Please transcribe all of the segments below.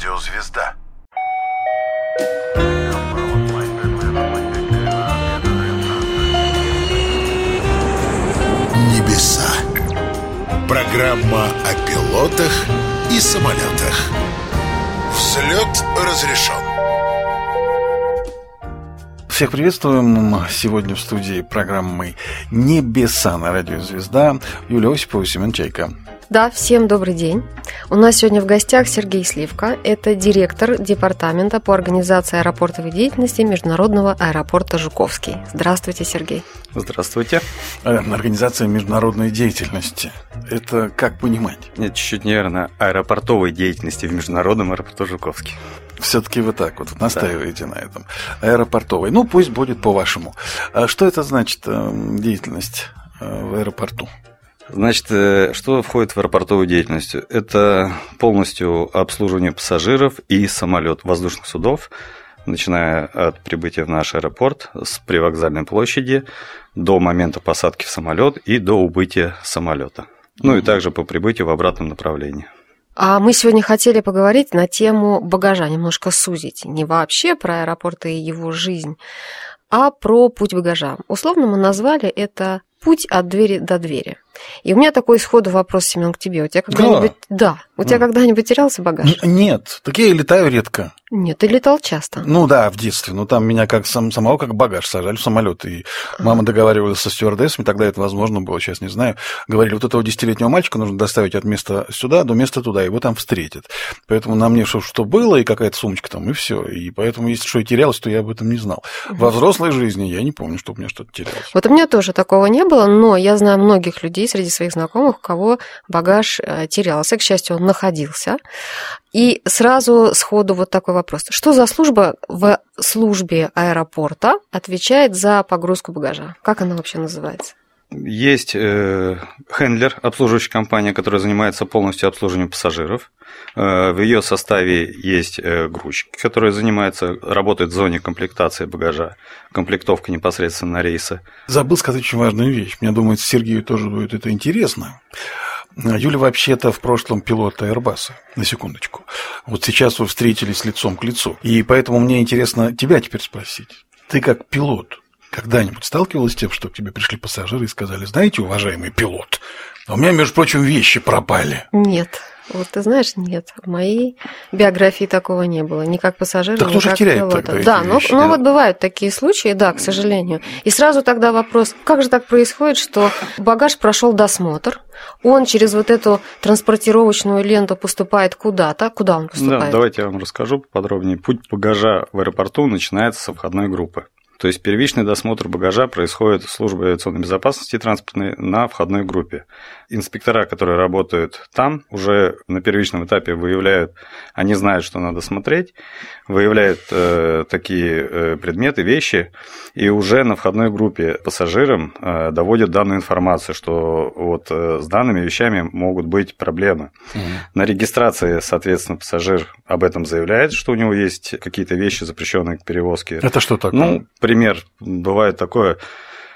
Радиозвезда. Небеса. Программа о пилотах и самолетах. Взлет разрешен. Всех приветствуем. Сегодня в студии программы «Небеса» на радио «Звезда» Юлия Осипова и Семен Чайка. Да, всем добрый день. У нас сегодня в гостях Сергей Сливка. Это директор департамента по организации аэропортовой деятельности Международного аэропорта Жуковский. Здравствуйте, Сергей. Здравствуйте. Э, Организация международной деятельности. Это как понимать? Нет, чуть-чуть неверно. Аэропортовой деятельности в Международном аэропорту Жуковский. Все-таки вы так вот настаиваете да. на этом. Аэропортовой. Ну, пусть будет по-вашему. А что это значит э, деятельность э, в аэропорту? Значит, что входит в аэропортовую деятельность? Это полностью обслуживание пассажиров и самолет воздушных судов, начиная от прибытия в наш аэропорт с привокзальной площади до момента посадки в самолет и до убытия самолета. Ну и также по прибытию в обратном направлении. А мы сегодня хотели поговорить на тему багажа, немножко сузить. Не вообще про аэропорт и его жизнь, а про путь багажа. Условно мы назвали это путь от двери до двери. И у меня такой сходу вопрос, Семен, к тебе. У тебя когда-нибудь... Да. да. У тебя да. когда-нибудь терялся багаж? Нет. Так я летаю редко. Нет, ты летал часто. Ну да, в детстве. Но там меня как сам, самого как багаж сажали в самолет. И мама договаривалась со стюардессами, тогда это возможно было, сейчас не знаю. Говорили, вот этого десятилетнего мальчика нужно доставить от места сюда до места туда, его там встретят. Поэтому на мне что, что было, и какая-то сумочка там, и все. И поэтому, если что и терялось, то я об этом не знал. Во взрослой жизни я не помню, что у меня что-то терялось. Вот у меня тоже такого не было, но я знаю многих людей среди своих знакомых, у кого багаж терялся. К счастью, он находился. И сразу сходу вот такой вопрос. Что за служба в службе аэропорта отвечает за погрузку багажа? Как она вообще называется? Есть э, хендлер, обслуживающая компания, которая занимается полностью обслуживанием пассажиров. Э, в ее составе есть э, грузчик, который занимается, работает в зоне комплектации багажа, комплектовка непосредственно на рейсы. Забыл сказать очень важную вещь. Мне думается, Сергею тоже будет это интересно. Юля вообще-то в прошлом пилот Airbus, на секундочку. Вот сейчас вы встретились лицом к лицу. И поэтому мне интересно тебя теперь спросить. Ты как пилот когда-нибудь сталкивалась с тем, что к тебе пришли пассажиры и сказали, знаете, уважаемый пилот, у меня, между прочим, вещи пропали? Нет. Вот ты знаешь, нет, в моей биографии такого не было, ни как пассажира, так ни как теряет пилота. Тогда да, но, вещи, но да. вот бывают такие случаи, да, к сожалению. И сразу тогда вопрос, как же так происходит, что багаж прошел досмотр, он через вот эту транспортировочную ленту поступает куда-то, куда он поступает? Да, давайте я вам расскажу подробнее. Путь багажа в аэропорту начинается со входной группы. То есть первичный досмотр багажа происходит в службе авиационной безопасности транспортной на входной группе. Инспектора, которые работают там, уже на первичном этапе выявляют, они знают, что надо смотреть, выявляют э, такие э, предметы, вещи, и уже на входной группе пассажирам э, доводят данную информацию, что вот э, с данными вещами могут быть проблемы. Угу. На регистрации, соответственно, пассажир об этом заявляет, что у него есть какие-то вещи, запрещенные к перевозке. Это что такое? Ну, пример, бывает такое,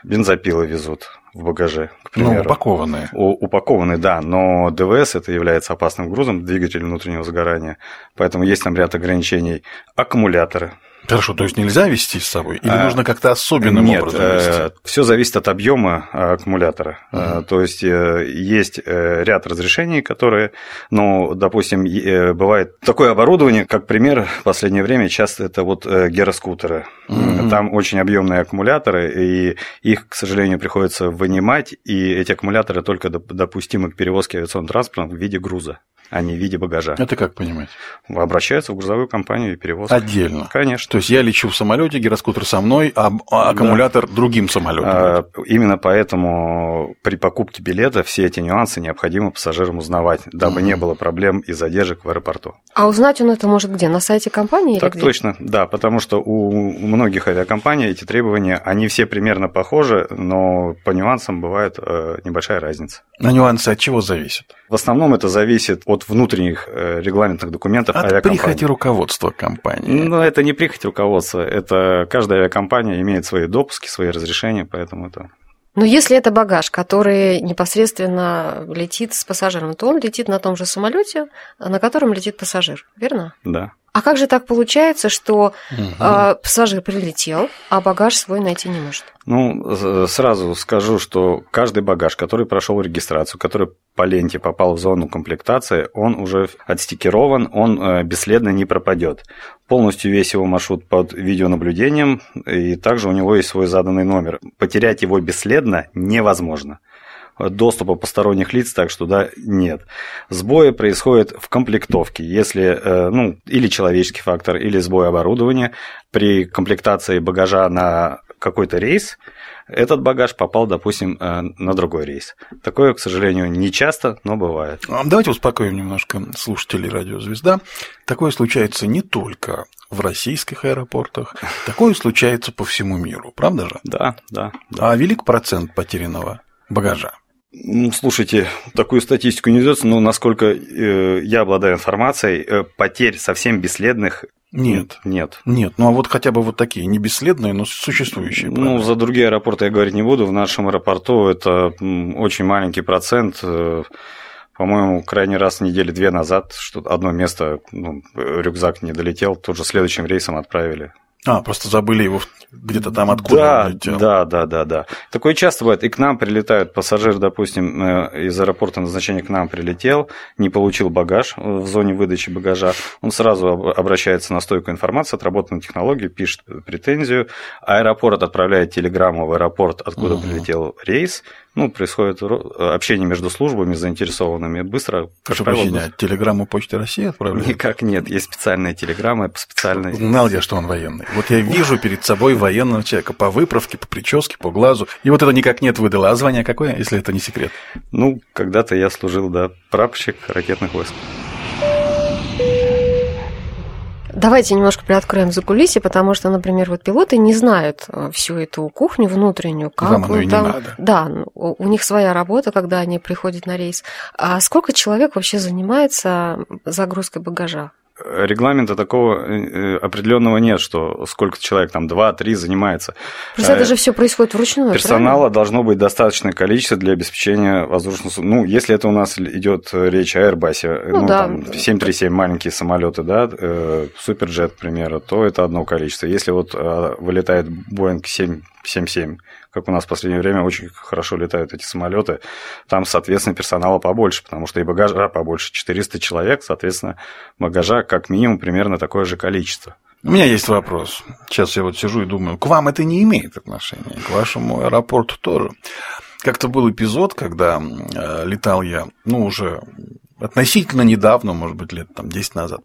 бензопилы везут в багаже, к примеру. Ну, упакованные. У, упакованные, да, но ДВС это является опасным грузом, двигатель внутреннего сгорания, поэтому есть там ряд ограничений. Аккумуляторы. Хорошо, то есть нельзя вести с собой? Или а, нужно как-то особенным нет, образом вести? Э, все зависит от объема аккумулятора. Uh-huh. То есть э, есть ряд разрешений, которые, ну, допустим, бывает такое оборудование, как пример, в последнее время часто это вот гироскутеры. Uh-huh. Там очень объемные аккумуляторы, и их, к сожалению, приходится вынимать, и эти аккумуляторы только допустимы к перевозке авиационным транспортом в виде груза а не в виде багажа. Это как понимать? Обращаются в грузовую компанию и перевозка. Отдельно? Конечно. То есть я лечу в самолете, гироскутер со мной, а аккумулятор да. другим самолетом. А, именно поэтому при покупке билета все эти нюансы необходимо пассажирам узнавать, дабы угу. не было проблем и задержек в аэропорту. А узнать он это может где? На сайте компании? Так или точно, да, потому что у многих авиакомпаний эти требования, они все примерно похожи, но по нюансам бывает небольшая разница. На нюансы от чего зависят? В основном это зависит от внутренних регламентных документов от авиакомпании. прихоти руководства компании. Ну, это не прихоть руководства, это каждая авиакомпания имеет свои допуски, свои разрешения, поэтому это Но если это багаж, который непосредственно летит с пассажиром, то он летит на том же самолете, на котором летит пассажир, верно? Да. А как же так получается, что угу. э, пассажир прилетел, а багаж свой найти не может? Ну, сразу скажу, что каждый багаж, который прошел регистрацию, который по ленте попал в зону комплектации, он уже отстикирован, он э, бесследно не пропадет. Полностью весь его маршрут под видеонаблюдением, и также у него есть свой заданный номер. Потерять его бесследно невозможно доступа посторонних лиц, так что да, нет. Сбои происходят в комплектовке, если, э, ну, или человеческий фактор, или сбой оборудования. При комплектации багажа на какой-то рейс этот багаж попал, допустим, э, на другой рейс. Такое, к сожалению, не часто, но бывает. А, давайте успокоим немножко слушателей радио «Звезда». Такое случается не только в российских аэропортах, такое случается по всему миру, правда же? Да, да. да. А велик процент потерянного багажа? Ну, слушайте, такую статистику не ведется, но насколько э, я обладаю информацией, э, потерь совсем бесследных нет. Нет. Нет, ну а вот хотя бы вот такие, не бесследные, но существующие. Ну, правда? за другие аэропорты я говорить не буду. В нашем аэропорту это очень маленький процент. Э, по-моему, крайний раз недели две назад, что одно место, ну, рюкзак не долетел, тут же следующим рейсом отправили. А, просто забыли его где-то там откуда да, летел. Да, да, да, да. Такое часто бывает. И к нам прилетают пассажир, допустим, э, из аэропорта назначения к нам прилетел, не получил багаж в зоне выдачи багажа. Он сразу обращается на стойку информации, отработанную технологию, пишет претензию. Аэропорт отправляет телеграмму в аэропорт, откуда угу. прилетел рейс ну, происходит общение между службами заинтересованными быстро. Прошу прощения, быстро. телеграмму Почты России отправляют? Никак нет, есть специальная телеграмма, специальная... Знал я, что он военный. Вот я вижу перед собой военного человека по выправке, по прическе, по глазу, и вот это никак нет выдало. А звание какое, если это не секрет? Ну, когда-то я служил, да, прапорщик ракетных войск. Давайте немножко приоткроем за кулиси, потому что, например, вот пилоты не знают э, всю эту кухню внутреннюю, как Вам оно и там... не надо. Да, у них своя работа, когда они приходят на рейс. А сколько человек вообще занимается загрузкой багажа? Регламента такого э, определенного нет, что сколько человек там, два-три занимается. Просто это э, же все происходит вручную. Персонала правильно? должно быть достаточное количество для обеспечения воздушного Ну, если это у нас идет речь о Airbus, ну, ну да. там 737 маленькие самолеты, да, э, Суперджет, к примеру, то это одно количество. Если вот вылетает Boeing 777, как у нас в последнее время очень хорошо летают эти самолеты, там, соответственно, персонала побольше, потому что и багажа побольше, 400 человек, соответственно, багажа как минимум примерно такое же количество. У меня есть вопрос. Сейчас я вот сижу и думаю, к вам это не имеет отношения, к вашему аэропорту тоже. Как-то был эпизод, когда э, летал я, ну, уже относительно недавно, может быть, лет там 10 назад,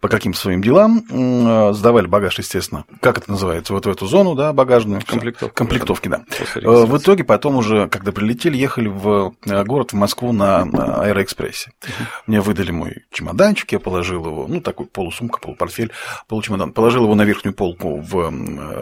по каким-то своим делам, э, сдавали багаж, естественно. Как это называется? Вот в эту зону, да, багажную. Комплектовки. Комплектовки, да. Э, в итоге потом уже, когда прилетели, ехали в э, город, в Москву на Аэроэкспрессе. Мне выдали мой чемоданчик, я положил его, ну, такой полусумка, полупортфель, получемодан, положил его на верхнюю полку в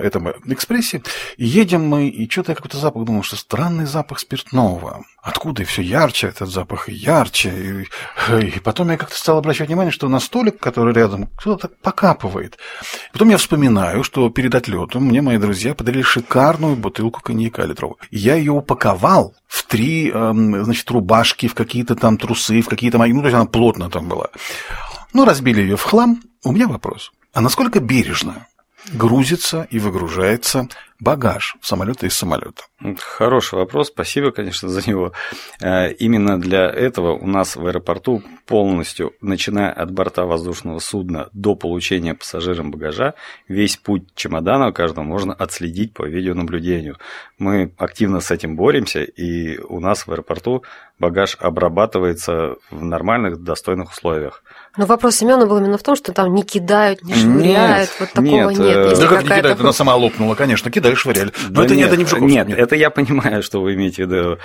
этом экспрессе, и едем мы, и что-то я какой-то запах, думал, что странный запах спиртного. Откуда и все ярче этот запах, и ярче, и и потом я как-то стал обращать внимание, что на столик, который рядом, кто-то так покапывает. Потом я вспоминаю, что перед отлетом мне мои друзья подарили шикарную бутылку коньяка литровую. Я ее упаковал в три, эм, значит, рубашки, в какие-то там трусы, в какие-то мои... Ну, то есть она плотно там была. Ну, разбили ее в хлам. У меня вопрос. А насколько бережно грузится и выгружается багаж в самолета из самолета? Хороший вопрос, спасибо, конечно, за него. Э, именно для этого у нас в аэропорту полностью, начиная от борта воздушного судна до получения пассажирам багажа, весь путь чемодана каждого можно отследить по видеонаблюдению. Мы активно с этим боремся, и у нас в аэропорту багаж обрабатывается в нормальных, достойных условиях. Но вопрос Семена был именно в том, что там не кидают, не швыряют, нет, вот такого нет. нет. да как не кидают, она сама лопнула, конечно, кидали, швыряли. Но да это, нет, это не в Нет, нет, это я понимаю, что вы имеете в виду.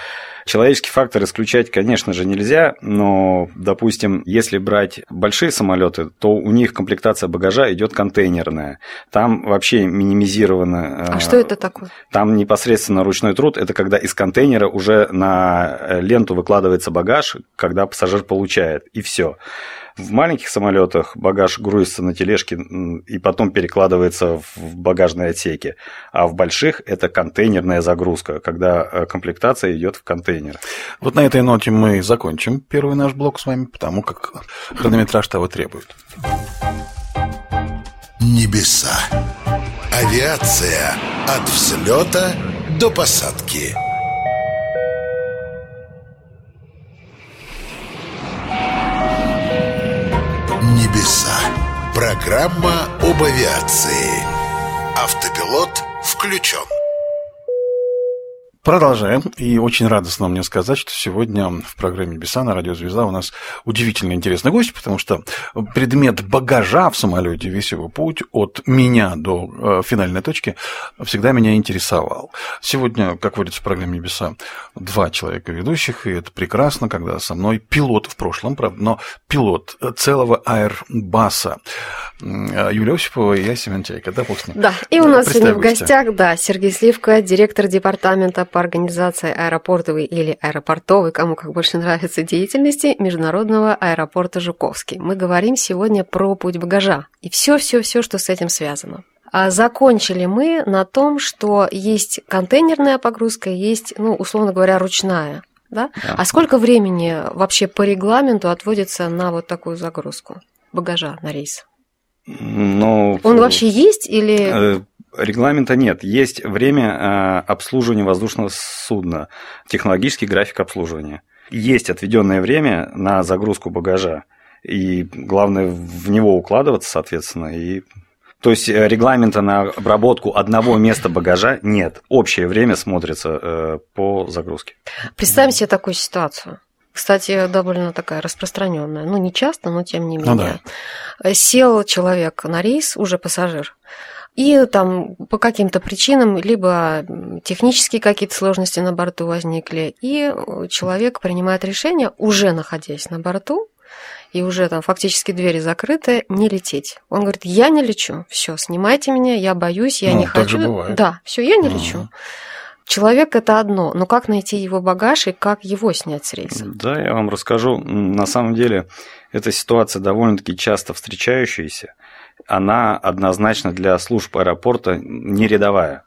Человеческий фактор исключать, конечно же, нельзя, но, допустим, если брать большие самолеты, то у них комплектация багажа идет контейнерная. Там вообще минимизировано. А что это такое? Там непосредственно ручной труд. Это когда из контейнера уже на ленту выкладывается багаж, когда пассажир получает, и все. В маленьких самолетах багаж грузится на тележке и потом перекладывается в багажные отсеки, а в больших это контейнерная загрузка, когда э, комплектация идет в контейнер. Вот на этой ноте мы закончим первый наш блок с вами, потому как хронометраж того требует. Небеса. Авиация от взлета до посадки. Небеса. Программа об авиации. Автопилот включен. Продолжаем. И очень радостно мне сказать, что сегодня в программе «Беса» на радио «Звезда» у нас удивительно интересный гость, потому что предмет багажа в самолете весь его путь от меня до э, финальной точки всегда меня интересовал. Сегодня, как говорится в программе «Беса», два человека ведущих, и это прекрасно, когда со мной пилот в прошлом, правда, но пилот целого аэрбаса Юлия Осипова и я, Семен Чайка. Да. Да, и у нас сегодня в гостях, да, Сергей Сливка, директор департамента по организации аэропортовой или аэропортовой, кому как больше нравится, деятельности Международного аэропорта Жуковский. Мы говорим сегодня про путь багажа и все-все-все, что с этим связано. А закончили мы на том, что есть контейнерная погрузка, есть, ну, условно говоря, ручная. Да? Да. А сколько времени вообще по регламенту отводится на вот такую загрузку багажа на рейс? Ну, Он вообще есть или... Регламента нет. Есть время э, обслуживания воздушного судна, технологический график обслуживания. Есть отведенное время на загрузку багажа. И главное в него укладываться, соответственно, и то есть э, регламента на обработку одного места багажа нет. Общее время смотрится э, по загрузке. Представим себе такую ситуацию. Кстати, довольно такая распространенная. Ну, не часто, но тем не менее. Ну, да. Сел человек на рейс, уже пассажир, и там по каким-то причинам, либо технические какие-то сложности на борту возникли, и человек принимает решение, уже находясь на борту, и уже там фактически двери закрыты, не лететь. Он говорит, я не лечу, все, снимайте меня, я боюсь, я ну, не хочу. Бывает. Да, все, я не лечу. Человек это одно, но как найти его багаж и как его снять с рейса? Да, я вам расскажу. На самом деле, эта ситуация довольно-таки часто встречающаяся она однозначно для служб аэропорта не рядовая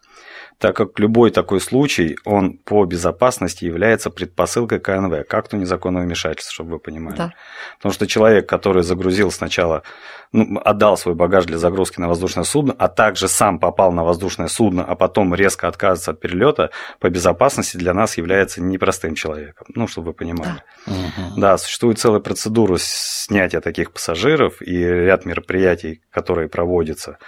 так как любой такой случай, он по безопасности является предпосылкой КНВ, к акту незаконного вмешательства, чтобы вы понимали. Да. Потому что человек, который загрузил сначала, ну, отдал свой багаж для загрузки на воздушное судно, а также сам попал на воздушное судно, а потом резко отказывается от перелета, по безопасности для нас является непростым человеком. Ну, чтобы вы понимали. Да, угу. да существует целая процедура снятия таких пассажиров и ряд мероприятий, которые проводятся.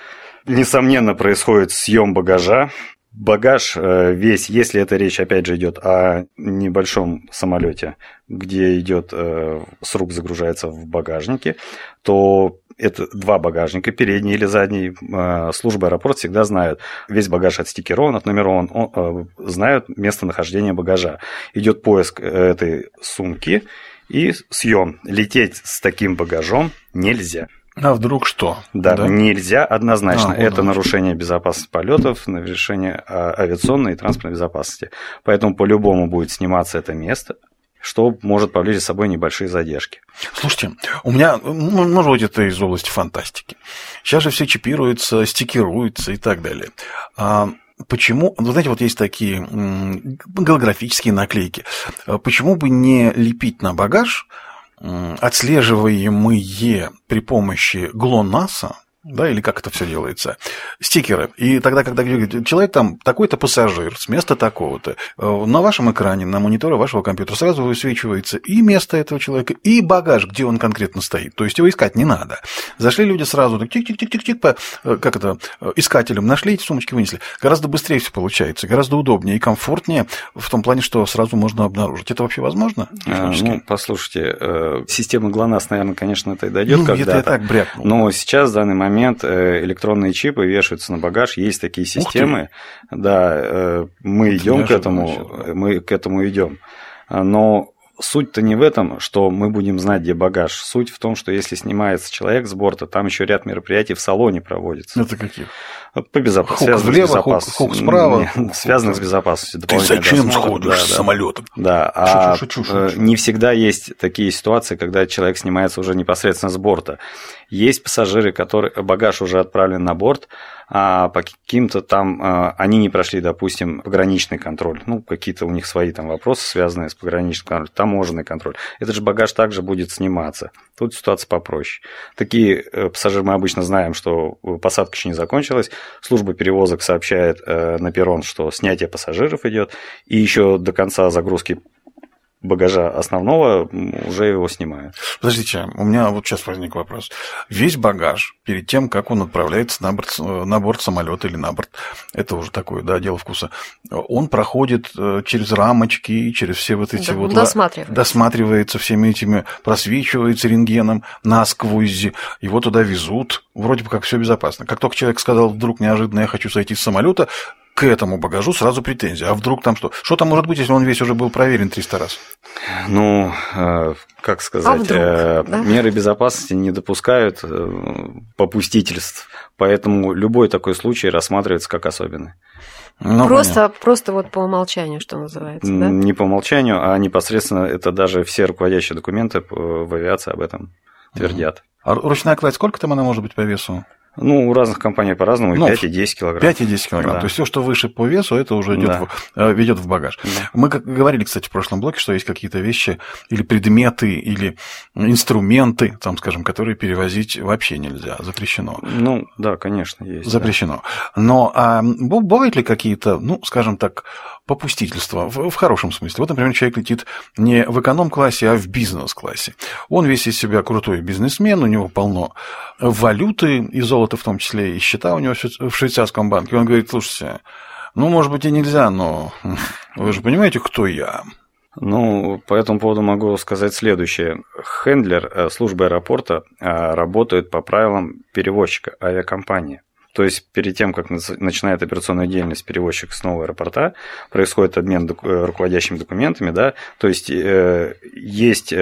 Несомненно, происходит съем багажа, багаж э, весь, если это речь, опять же, идет о небольшом самолете, где идет э, с рук загружается в багажнике, то это два багажника, передний или задний. Э, служба аэропорта всегда знают. Весь багаж отстикирован, отнумерован, он, знают местонахождение багажа. Идет поиск этой сумки и съем. Лететь с таким багажом нельзя. А вдруг что? Да, да? нельзя однозначно. А, Это нарушение безопасности полетов, нарушение а, авиационной и транспортной безопасности. Поэтому по-любому будет сниматься это место, что может повлечь за собой небольшие задержки. Слушайте, у меня, ну, может быть, это из области фантастики. Сейчас же все чипируется, стикируется и так далее. А почему, вы знаете, вот есть такие голографические наклейки. А почему бы не лепить на багаж отслеживаемые при помощи ГЛОНАССа, да, или как это все делается, стикеры. И тогда, когда человек там такой-то пассажир с места такого-то, э, на вашем экране, на мониторе вашего компьютера сразу высвечивается и место этого человека, и багаж, где он конкретно стоит. То есть его искать не надо. Зашли люди сразу, так тик-тик-тик-тик-тик, по, э, как это, э, искателям нашли эти сумочки, вынесли. Гораздо быстрее все получается, гораздо удобнее и комфортнее в том плане, что сразу можно обнаружить. Это вообще возможно? А, ну, послушайте, система ГЛОНАСС, наверное, конечно, это и дойдет ну, когда-то. Это я так брякнул. Но сейчас в данный момент момент э, электронные чипы вешаются на багаж, есть такие системы. Да, э, мы идем к этому, мы к этому идем. Но суть-то не в этом, что мы будем знать, где багаж. Суть в том, что если снимается человек с борта, там еще ряд мероприятий в салоне проводится. Это каких? По безопасности. Хук влево, с безопасностью. Хук, хук справа. Не, связанных с безопасностью. Ты зачем сходишь да, с да. самолетом? Да, а шучу, шучу, шучу. не всегда есть такие ситуации, когда человек снимается уже непосредственно с борта. Есть пассажиры, которые багаж уже отправлен на борт, а по каким-то там а, они не прошли, допустим, пограничный контроль. Ну, какие-то у них свои там вопросы, связанные с пограничным контролем, таможенный контроль. Этот же багаж также будет сниматься. Тут ситуация попроще. Такие э, пассажиры мы обычно знаем, что посадка еще не закончилась, служба перевозок сообщает э, на перрон, что снятие пассажиров идет, и еще до конца загрузки багажа основного уже его снимают. Подождите, у меня вот сейчас возник вопрос. Весь багаж перед тем, как он отправляется на борт, на борт самолета или на борт, это уже такое, да, дело вкуса, он проходит э, через рамочки, через все вот эти да, вот... Досматривается. Досматривается всеми этими, просвечивается рентгеном насквозь, его туда везут, вроде бы как все безопасно. Как только человек сказал, вдруг неожиданно я хочу сойти с самолета, к этому багажу сразу претензии. А вдруг там что? Что там может быть, если он весь уже был проверен 300 раз? Ну, э, как сказать, а вдруг, э, да? меры безопасности не допускают э, попустительств, поэтому любой такой случай рассматривается как особенный. Ну, просто, просто вот по умолчанию, что называется, да? Не по умолчанию, а непосредственно это даже все руководящие документы в авиации об этом твердят. А ручная кладь, сколько там она может быть по весу? Ну, у разных компаний по-разному, ну, 5 и 10 килограмм. 5 и 10 килограмм. Да. То есть все, что выше по весу, это уже идет да. в, э, ведет в багаж. Да. Мы как говорили, кстати, в прошлом блоке, что есть какие-то вещи или предметы, или инструменты, там, скажем, которые перевозить вообще нельзя, запрещено. Ну, да, конечно, есть. Запрещено. Да. Но а бывают ли какие-то, ну, скажем так, попустительства в, в хорошем смысле? Вот, например, человек летит не в эконом-классе, а в бизнес-классе. Он весь из себя крутой бизнесмен, у него полно валюты и золота в том числе, и счета у него в швейцарском банке. Он говорит, слушайте, ну, может быть, и нельзя, но вы же понимаете, кто я? Ну, по этому поводу могу сказать следующее. Хендлер э, службы аэропорта э, работает по правилам перевозчика авиакомпании. То есть перед тем, как начинает операционную деятельность перевозчик с нового аэропорта, происходит обмен э, руководящими документами, да, то есть э, есть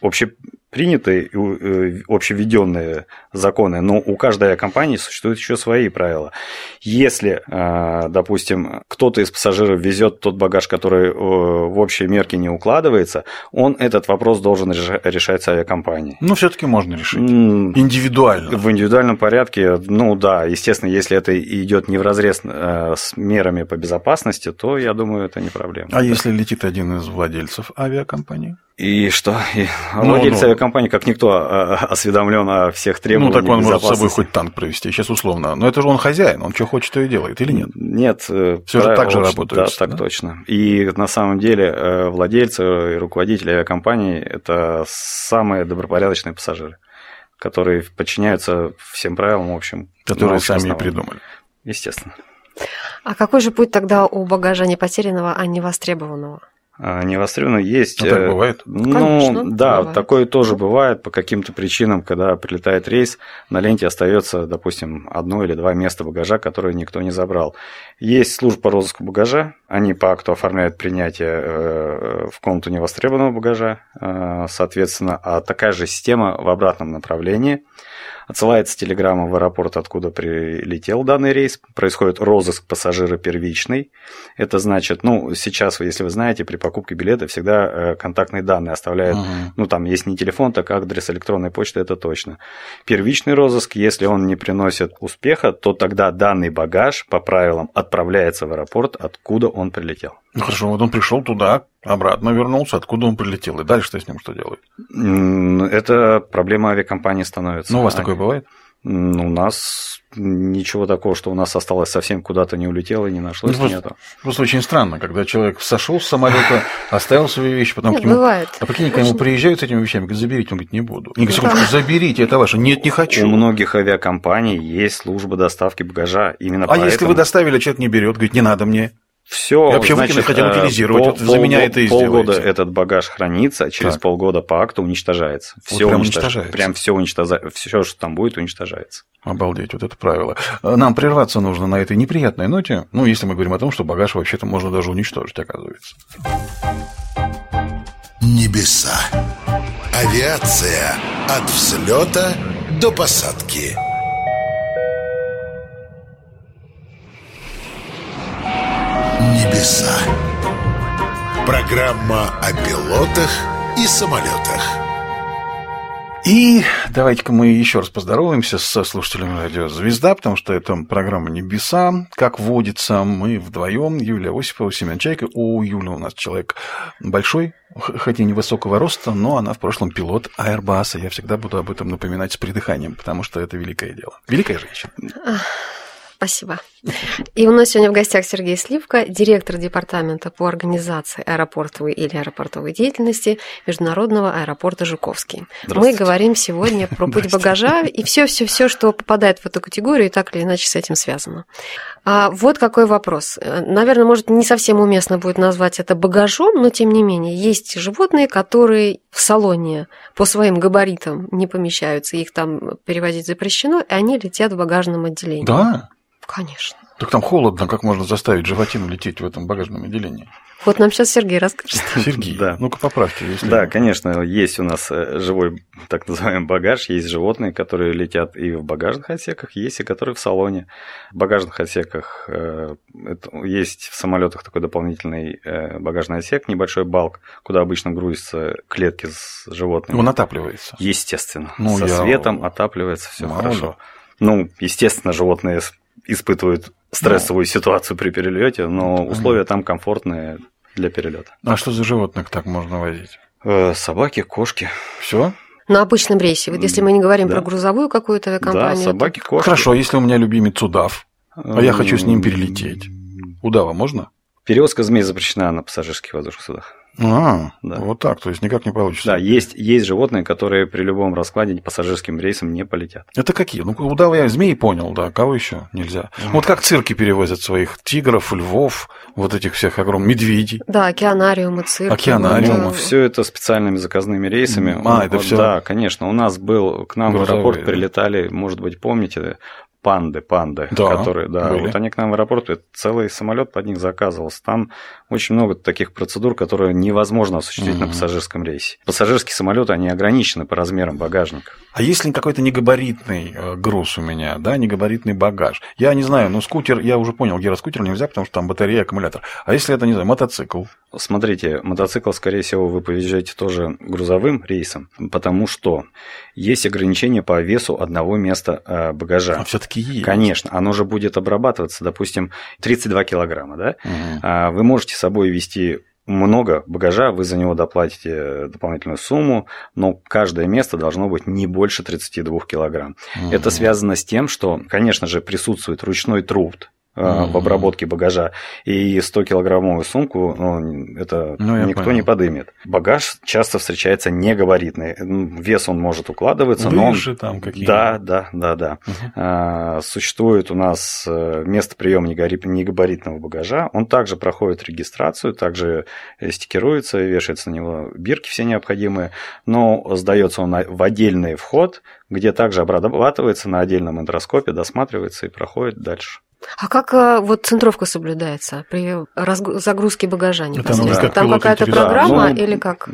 общий принятые и э, общевведенные законы, но у каждой авиакомпании существуют еще свои правила. Если, э, допустим, кто-то из пассажиров везет тот багаж, который э, в общей мерке не укладывается, он этот вопрос должен решать с авиакомпанией. Ну, все-таки можно решить. Индивидуально. В индивидуальном порядке, ну да, естественно, если это идет не в разрез с мерами по безопасности, то я думаю, это не проблема. А если летит один из владельцев авиакомпании? И что? И ну, владельцы ну, авиакомпании, как никто, а, а, осведомлен о всех требованиях. Ну, так он может с собой хоть танк провести, сейчас условно. Но это же он хозяин, он что хочет, то и делает, или нет? Нет. Э, Все же так же работает. Да, так да? точно. И на самом деле э, владельцы и руководители авиакомпании – это самые добропорядочные пассажиры, которые подчиняются всем правилам, в общем. Которые сами и придумали. Естественно. А какой же путь тогда у багажа не потерянного, а не востребованного? А, невостребованно есть. Ну, так э, бывает? Ну, Конечно, да, бывает. такое тоже бывает по каким-то причинам, когда прилетает рейс, на ленте остается, допустим, одно или два места багажа, которые никто не забрал. Есть служба по розыску багажа, они по акту оформляют принятие э, в комнату невостребованного багажа, э, соответственно, а такая же система в обратном направлении – Отсылается телеграмма в аэропорт, откуда прилетел данный рейс. Происходит розыск пассажира первичный. Это значит, ну, сейчас, если вы знаете, при покупке билета всегда э, контактные данные оставляют. Угу. Ну, там, есть не телефон, так адрес электронной почты, это точно. Первичный розыск, если он не приносит успеха, то тогда данный багаж по правилам отправляется в аэропорт, откуда он прилетел. Ну хорошо, вот он пришел туда, обратно вернулся, откуда он прилетел, и дальше что с ним что делают? Это проблема авиакомпании становится. Ну, у вас а... такое бывает? У нас ничего такого, что у нас осталось совсем куда-то не улетело и не нашлось, ну, просто, нету. Просто очень странно, когда человек сошел с самолета, оставил свои вещи, потом Нет, к нему... Бывает. А прикинь, к нему приезжают с этими вещами, говорят, заберите, он говорит, не буду. Не секундочку, заберите, это ваше. Нет, не хочу. У многих авиакомпаний есть служба доставки багажа. Именно а поэтому... если вы доставили, а человек не берет, говорит, не надо мне. Все, вообще значит, хотел э, утилизировать, пол, вот за меня это и Полгода сделаете. этот багаж хранится, а через так. полгода по акту уничтожается. Все вот прям уничтожается. Прям все уничтожается. Все, что там будет, уничтожается. Обалдеть, вот это правило. Нам прерваться нужно на этой неприятной ноте, ну, если мы говорим о том, что багаж вообще-то можно даже уничтожить, оказывается. Небеса. Авиация от взлета до посадки. Небеса. Программа о пилотах и самолетах. И давайте-ка мы еще раз поздороваемся со слушателями радио «Звезда», потому что это программа «Небеса». Как водится, мы вдвоем, Юлия Осипова, Семен Чайка. У Юли у нас человек большой, хотя невысокого роста, но она в прошлом пилот Airbus. Я всегда буду об этом напоминать с придыханием, потому что это великое дело. Великая женщина. Спасибо. И у нас сегодня в гостях Сергей Сливка, директор департамента по организации аэропортовой или аэропортовой деятельности Международного аэропорта Жуковский. Мы говорим сегодня про путь багажа и все-все-все, что попадает в эту категорию и так или иначе с этим связано. А вот какой вопрос. Наверное, может, не совсем уместно будет назвать это багажом, но тем не менее, есть животные, которые в салоне по своим габаритам не помещаются, их там перевозить запрещено, и они летят в багажном отделении. Да? Конечно. Так там холодно, как можно заставить животину лететь в этом багажном отделении? Вот нам сейчас Сергей расскажет. Сергей, Да. ну-ка поправьте. Если... Да, конечно, есть у нас э, живой так называемый багаж, есть животные, которые летят и в багажных отсеках, есть и которые в салоне. В багажных отсеках э, это- есть в самолетах такой дополнительный э, багажный отсек, небольшой балк, куда обычно грузятся клетки с животными. Он отапливается. Естественно. Ну, Со я- светом отапливается, все Мало хорошо. ли. Ну, естественно, животные испытывают стрессовую ситуацию при перелете, но условия там комфортные для перелета. А что за животных так можно возить? Э, Собаки, кошки. Все? На обычном рейсе. Вот если мы не говорим Да. про грузовую какую-то Да, авиакомпанию. то- собаки, кошки. Хорошо, если у меня любимец удав, а я хочу с ним перелететь. удава можно? Перевозка змей запрещена на пассажирских воздушных судах. А, Да. вот так, то есть никак не получится. Да, есть, есть животные, которые при любом раскладе пассажирским рейсом не полетят. Это какие? Ну, удава я змеи понял, да, кого еще нельзя? Вот как цирки перевозят своих тигров, львов, вот этих всех огромных медведей. Да, океанариумы, цирки. Океанариумы. вот, Все это специальными заказными рейсами. А, это Вот, всё Да, конечно. У нас был, к нам в Грузовые, аэропорт да. прилетали, может быть, помните, панды, панды, Да, которые, да, были. вот они к нам в аэропорт, целый самолет под них заказывался. Там очень много таких процедур, которые невозможно осуществить на Мгм. пассажирском рейсе. Пассажирские самолеты, они ограничены по размерам багажника. А если какой-то негабаритный э, груз у меня, да, негабаритный багаж? Я не знаю, ну, скутер, я уже понял, гироскутер нельзя, потому что там батарея, аккумулятор. А если это, не знаю, мотоцикл? Смотрите, мотоцикл, скорее всего, вы повезете тоже грузовым рейсом, потому что есть ограничения по весу одного места э, багажа. А все-таки есть. Конечно, оно же будет обрабатываться, допустим, 32 килограмма, да? Мгм. А Вы можете с собой вести много багажа, вы за него доплатите дополнительную сумму, но каждое место должно быть не больше 32 килограмм. Это Мгм. связано с тем, что, конечно же, присутствует ручной труд э, в обработке багажа, и 100-килограммовую сумку ну, это Ну, никто понял. не подымет. Багаж часто встречается негабаритный. Ну, Вес он может укладываться, но он... Выше там какие Да, да, да, да. А, Существует у нас э, место приема негабари- негабаритного багажа. Он также проходит регистрацию, также э, стикируется, вешается на него бирки все необходимые, но сдается он в отдельный вход, где также обрабатывается на отдельном эндроскопе, досматривается и проходит дальше. А как э, вот центровка соблюдается при загрузке багажа Это непосредственно? может как Там какая-то программа Ну, или как?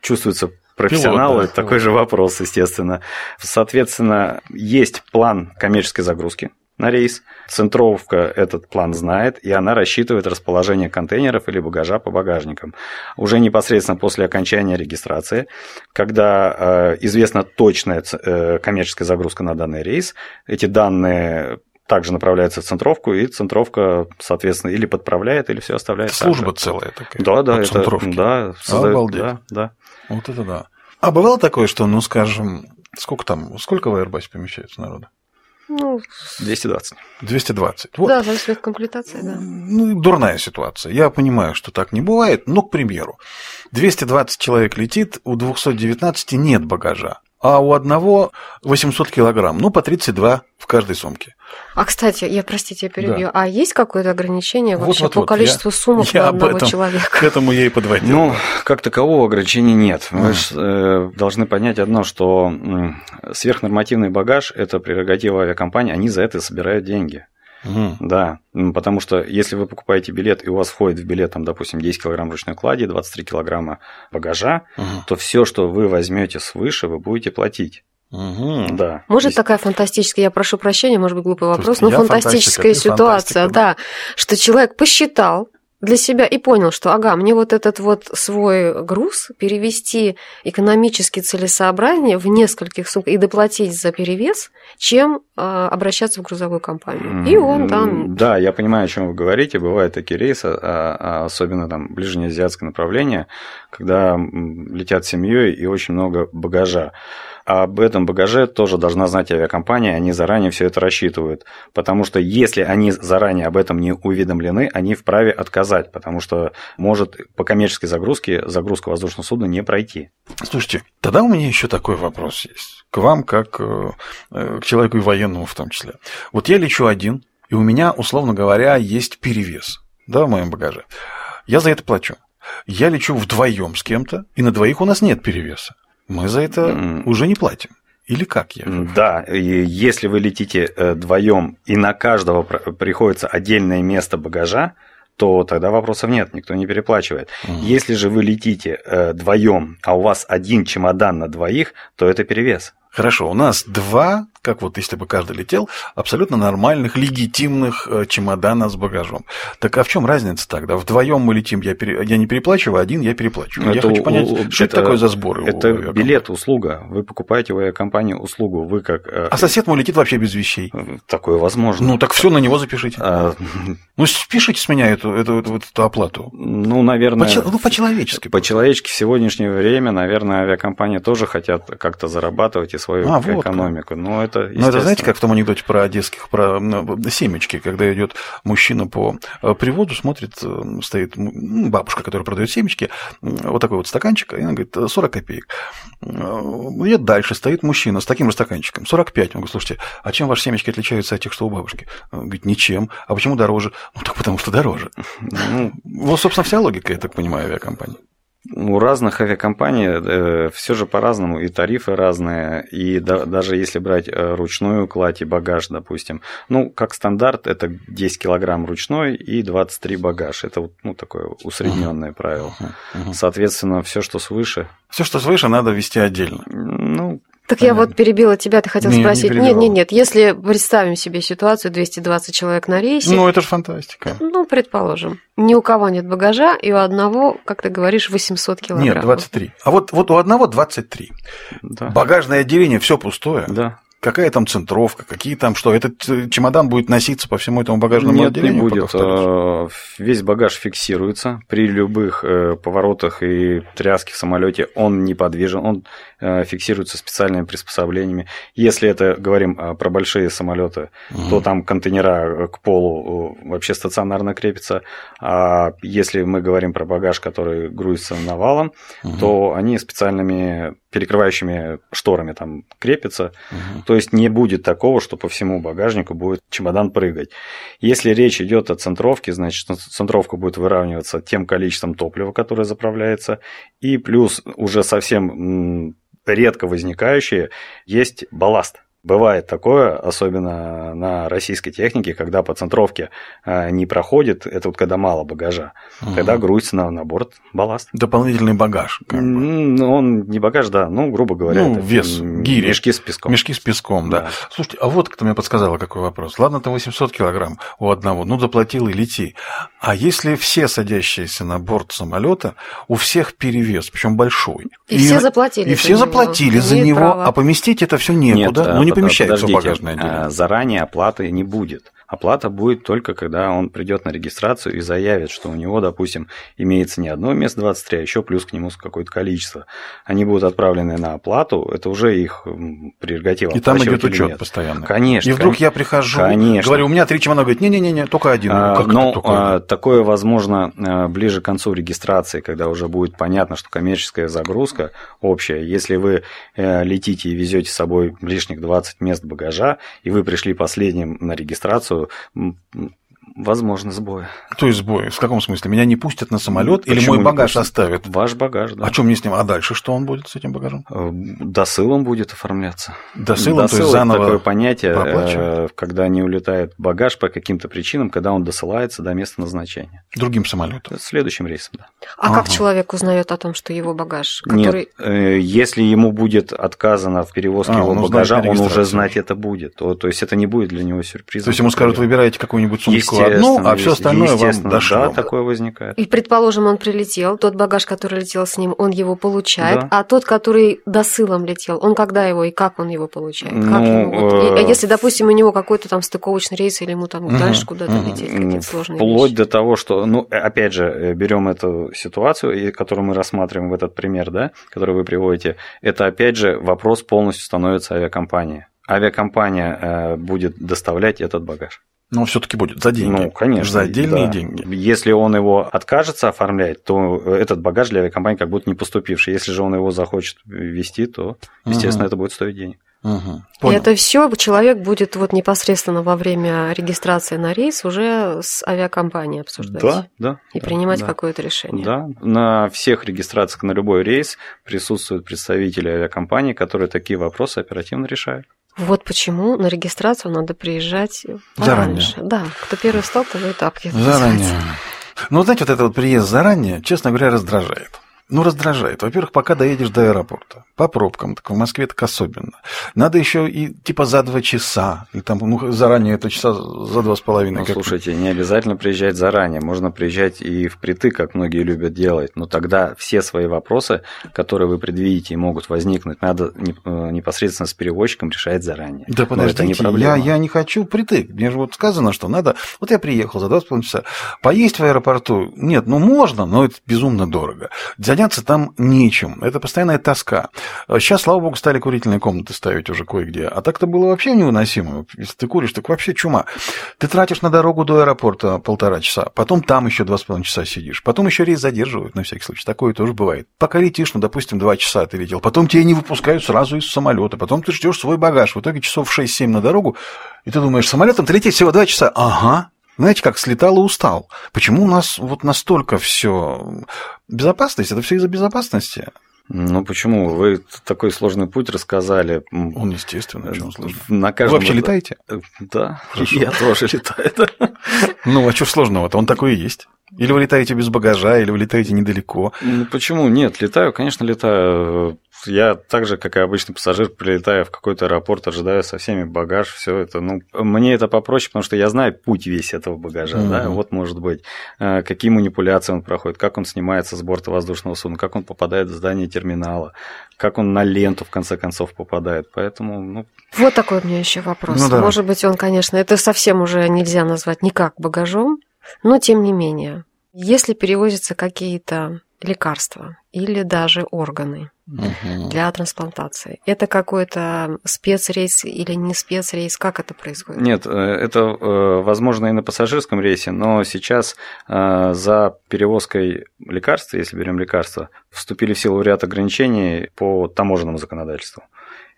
Чувствуется профессионалы, Пилот, да, такой же вопрос, естественно. Соответственно, есть план коммерческой загрузки на рейс. Центровка этот план знает, и она рассчитывает расположение контейнеров или багажа по багажникам. Уже непосредственно после окончания регистрации, когда э, известна точная э, коммерческая загрузка на данный рейс, эти данные также направляются в центровку, и центровка, соответственно, или подправляет, или все оставляет. так. Служба целая такая. Да, да, это, центровке. да, создает- Обалдеть. да, да. Вот это да. А бывало такое, что, ну, скажем, сколько там, сколько в Airbus помещается народа? Ну, 220. 220. Вот. да, зависит от комплектации, да. Ну, дурная ситуация. Я понимаю, что так не бывает, но, к примеру, 220 человек летит, у 219 нет багажа, а у одного 800 килограмм, ну, по 32 в каждой сумке. А, кстати, я, простите, я перебью. А есть какое-то ограничение Вот, вообще вот, по вот. количеству сумок я на одного этом. человека? К этому я и подводил. Ну, как такового ограничения нет. Вы ж, э, должны понять одно, что сверхнормативный багаж – это прерогатива авиакомпании, они за это собирают деньги. Угу. Да, потому что если вы покупаете билет, и у вас входит в билет, там, допустим, 10 килограмм ручной клади, 23 килограмма багажа, угу. то все, что вы возьмете свыше, вы будете платить. Угу. Да. Может Здесь... такая фантастическая, я прошу прощения, может быть, глупый вопрос, но фантастическая ситуация, да, что человек посчитал, для себя и понял, что, ага, мне вот этот вот свой груз перевести экономически целесообразнее в нескольких сумках и доплатить за перевес, чем э, обращаться в грузовую компанию. И он там... Да, я понимаю, о чем вы говорите. Бывают такие рейсы, а, а особенно там ближнеазиатское направление, когда летят семьей и очень много багажа. Об этом багаже тоже должна знать авиакомпания, они заранее все это рассчитывают. Потому что если они заранее об этом не уведомлены, они вправе отказать, потому что может по коммерческой загрузке загрузка воздушного судна не пройти. Слушайте, тогда у меня еще такой вопрос есть. К вам, как э, э, к человеку и военному в том числе. Вот я лечу один, и у меня, условно говоря, есть перевес да, в моем багаже. Я за это плачу. Я лечу вдвоем с кем-то, и на двоих у нас нет перевеса мы за это mm. уже не платим. Или как я? Да, и если вы летите э, вдвоем и на каждого приходится отдельное место багажа, то тогда вопросов нет, никто не переплачивает. Mm. Если же вы летите э, вдвоем, а у вас один чемодан на двоих, то это перевес. Хорошо, у нас два, как вот если бы каждый летел, абсолютно нормальных, легитимных э, чемодана с багажом. Так а в чем разница тогда? Вдвоем мы летим, я, пере... я не переплачиваю, один я переплачиваю. Это, я хочу понять, у... что это, это такое за сборы? Это билет, услуга. Вы покупаете у авиакомпании услугу. Вы как... Э, а сосед мой летит вообще без вещей. Такое возможно. Ну так все на него запишите. А... Ну спишите с меня эту, эту, эту, эту оплату. Ну, наверное... По, ну, по-человечески. По-человечески в сегодняшнее время, наверное, авиакомпании тоже хотят как-то зарабатывать и свою а, вот экономику. Но это, Но это знаете, как в том анекдоте про одесских, про ну, семечки, когда идет мужчина по э, приводу, смотрит, э, стоит бабушка, которая продает семечки, вот такой вот стаканчик, и она говорит, 40 копеек. И дальше стоит мужчина с таким же стаканчиком, 45. Он говорит, слушайте, а чем ваши семечки отличаются от тех, что у бабушки? Он говорит, ничем. А почему дороже? Ну, так потому что дороже. Ну, вот, собственно, вся логика, я так понимаю, авиакомпании у разных авиакомпаний э, все же по-разному, и тарифы разные, и да, даже если брать э, ручную кладь и багаж, допустим, ну, как стандарт, это 10 килограмм ручной и 23 багаж. Это вот ну, такое усредненное uh-huh. правило. Uh-huh. Соответственно, все, что свыше. Все, что свыше, надо вести отдельно. Ну, так Понятно. я вот перебила тебя, ты хотел не, спросить. Не нет, нет, нет. Если представим себе ситуацию 220 человек на рейсе. Ну, это же фантастика. Ну, предположим. Ни у кого нет багажа, и у одного, как ты говоришь, 800 килограмм. Нет, 23. А вот, вот у одного 23. Да. Багажное отделение все пустое. Да. Какая там центровка, какие там что? Этот э, чемодан будет носиться по всему этому багажному Нет, отделению? не будет. А, весь багаж фиксируется при любых э, поворотах и тряске в самолете. Он неподвижен, он э, фиксируется специальными приспособлениями. Если это говорим про большие самолеты, угу. то там контейнера к полу вообще стационарно крепятся. А если мы говорим про багаж, который грузится навалом, угу. то они специальными перекрывающими шторами там крепится. Угу. То есть не будет такого, что по всему багажнику будет чемодан прыгать. Если речь идет о центровке, значит центровка будет выравниваться тем количеством топлива, которое заправляется, и плюс уже совсем редко возникающие есть балласт. Бывает такое, особенно на российской технике, когда по центровке э, не проходит, это вот когда мало багажа, угу. тогда грузится на, на борт балласт. Дополнительный багаж. Как бы. Он не багаж, да, ну, грубо говоря, ну, вес, гири. Мешки с песком. Мешки с песком, да. да. Слушайте, а вот кто мне подсказал, какой вопрос. Ладно, там 800 килограмм у одного, ну, заплатил и лети. А если все садящиеся на борт самолета, у всех перевес, причем большой. И, и все заплатили. И все заплатили за него, а поместить это все некуда. Нет, ну, не помещается в багажное отделение. А, заранее оплаты не будет. Оплата будет только, когда он придет на регистрацию и заявит, что у него, допустим, имеется не одно место 23, а еще плюс к нему какое-то количество. Они будут отправлены на оплату, это уже их прерогатива. И там идет учет нет. постоянно. Конечно. И вдруг я прихожу, конечно. говорю, у меня три чемодана, говорит, не-не-не, только один. А, как но а, такое возможно а, ближе к концу регистрации, когда уже будет понятно, что коммерческая загрузка общая. Если вы э, летите и везете с собой лишних 20 мест багажа, и вы пришли последним на регистрацию, 嗯嗯。Возможно, сбои. То есть сбои. В каком смысле? Меня не пустят на самолет или Почему мой не багаж пустят? оставят? Ваш багаж, да. А что мне с ним? А дальше что он будет с этим багажом? Э, Досылом будет оформляться. Досылом, то есть Досыл это заново такое понятие, э, когда не улетает багаж по каким-то причинам, когда он досылается до места назначения. другим самолетом. Следующим рейсом, да. А как Ага. человек узнает о том, что его багаж, который... Нет, э, если ему будет отказано в перевозке А, его багажа, он уже знать это будет. То, то есть это не будет для него сюрпризом. То есть ему скажут, выбирайте какую-нибудь Естественно, одну, а все остальное вам дошло. Да, такое возникает. И, предположим, он прилетел, тот багаж, который летел с ним, он его получает, Да. а тот, который досылом летел, он когда его и как он его получает? Как Ну, ему вот- и- а э, если, допустим, у него какой-то там стыковочный рейс, или ему там Мгм, дальше куда-то мгм. лететь, какие-то сложные Вплоть вещи. до того, что, ну, э, опять же, э, берем эту ситуацию, и- которую мы рассматриваем в этот пример, да, который вы приводите, это, опять же, вопрос полностью становится авиакомпании. Авиакомпания э, будет доставлять этот багаж. Но все-таки будет за деньги. Ну, конечно. За отдельные да. деньги. Если он его откажется оформлять, то этот багаж для авиакомпании как будто не поступивший. Если же он его захочет вести, то, естественно, Мгм. это будет стоить денег. Мгм. И это все человек будет вот непосредственно во время регистрации на рейс уже с авиакомпанией обсуждать. Да, да. И да, принимать да. какое-то решение. Да, на всех регистрациях на любой рейс присутствуют представители авиакомпании, которые такие вопросы оперативно решают. Вот почему на регистрацию надо приезжать пораньше. Да, кто первый встал, того и тапки. Заранее. Ну, знаете, вот этот вот приезд заранее, честно говоря, раздражает. Ну, раздражает. Во-первых, пока доедешь до аэропорта. По пробкам, так в Москве так особенно. Надо еще и типа за два часа. Или там, ну, заранее это часа за два с половиной. Ну, как- слушайте, не обязательно приезжать заранее, можно приезжать и впритык, как многие любят делать, но тогда все свои вопросы, которые вы предвидите и могут возникнуть, надо э, непосредственно с перевозчиком решать заранее. Да это не подождите, я, проблема. я не хочу притык. Мне же вот сказано, что надо... Вот я приехал за два с половиной часа. Поесть в аэропорту? Нет, ну можно, но это безумно дорого. Заняться там нечем. Это постоянная тоска. Сейчас, слава богу, стали курительные комнаты ставить уже кое-где. А так-то было вообще невыносимо. Если ты куришь, так вообще чума. Ты тратишь на дорогу до аэропорта полтора часа, потом там еще два с половиной часа сидишь, потом еще рейс задерживают на всякий случай. Такое тоже бывает. Пока летишь, ну, допустим, два часа ты летел, потом тебя не выпускают сразу из самолета, потом ты ждешь свой багаж. В итоге часов 6-7 на дорогу, и ты думаешь, самолетом ты лететь всего два часа. Ага, знаете, как слетал и устал. Почему у нас вот настолько все безопасность? Это все из-за безопасности. Ну почему? Вы такой сложный путь рассказали. Он, естественно, в чем сложно. На Вы каждом вообще это- летаете? Да, Хорошо. я тоже летаю. Ну, а что сложного-то? Он такой и есть. Или вы летаете без багажа, или вы летаете недалеко. Ну, почему? Нет, летаю, конечно, летаю. Я так же, как и обычный пассажир, прилетаю в какой-то аэропорт, ожидаю со всеми багаж, все это. Ну, мне это попроще, потому что я знаю путь весь этого багажа, Мгм. да, вот может быть, э, какие манипуляции он проходит, как он снимается с борта воздушного судна, как он попадает в здание терминала, как он на ленту, в конце концов, попадает. Поэтому, ну, Вот такой у меня еще вопрос. Ну да. Может быть, он, конечно, это совсем уже нельзя назвать никак багажом, но тем не менее, если перевозятся какие-то лекарства или даже органы Мгм. для трансплантации, это какой-то спецрейс или не спецрейс, как это происходит? Нет, э, это э, возможно и на пассажирском рейсе, но сейчас э, за перевозкой лекарств, если берем лекарства, вступили в силу ряд ограничений по таможенному законодательству.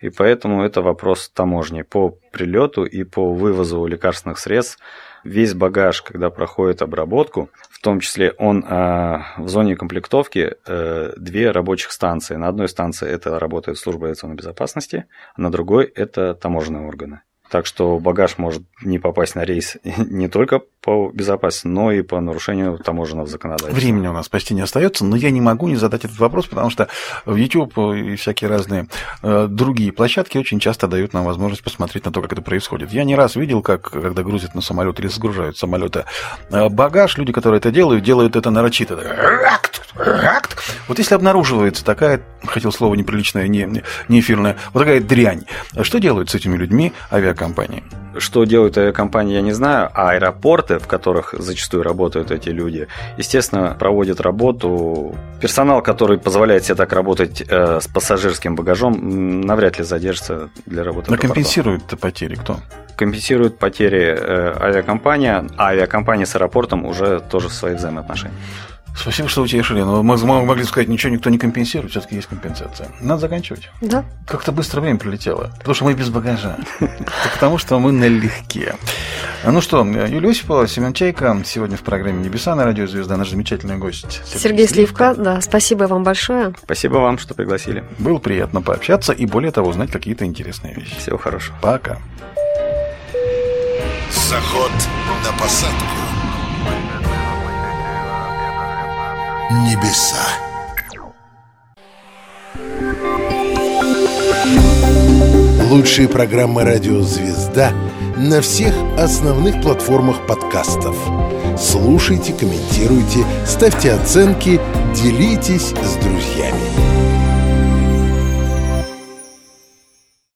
И поэтому это вопрос таможни по прилету и по вывозу лекарственных средств. Весь багаж, когда проходит обработку, в том числе он э, в зоне комплектовки э, две рабочих станции. На одной станции это работает служба авиационной безопасности, а на другой это таможенные органы. Так что багаж может не попасть на рейс не только по безопасности, но и по нарушению таможенного законодательства. Времени у нас почти не остается, но я не могу не задать этот вопрос, потому что в YouTube и всякие разные э, другие площадки очень часто дают нам возможность посмотреть на то, как это происходит. Я не раз видел, как когда грузят на самолет или сгружают самолета э, багаж, люди, которые это делают, делают это нарочито. Вот если обнаруживается такая, хотел слово неприличное, не, не- не эфирное, вот такая дрянь, что делают с этими людьми авиакомпании? Что делают авиакомпании, я не знаю, а аэропорты, в которых зачастую работают эти люди, естественно, проводят работу. Персонал, который позволяет себе так работать э, с пассажирским багажом, навряд ли задержится для работы. Но аэропорта. компенсируют потери кто? Компенсирует потери э, авиакомпания, а авиакомпания с аэропортом уже тоже свои взаимоотношения. Спасибо, что утешили. Но мы мы могли сказать, ничего никто не компенсирует, все-таки есть компенсация. Надо заканчивать. Да? Как-то быстро время пролетело. Потому что мы без багажа. Потому что мы налегке. Ну что, Юлия Осипова, Семен Чайка. Сегодня в программе «Небеса» на радио «Звезда» наш замечательный гость. Сергей, Сергей Сливка. Да, спасибо вам большое. Спасибо вам, что пригласили. Было приятно пообщаться и, более того, узнать какие-то интересные вещи. Всего хорошего. Пока. Заход на посадку. Небеса. Лучшие программы «Радио Звезда» на всех основных платформах подкастов. Слушайте, комментируйте, ставьте оценки, делитесь с друзьями.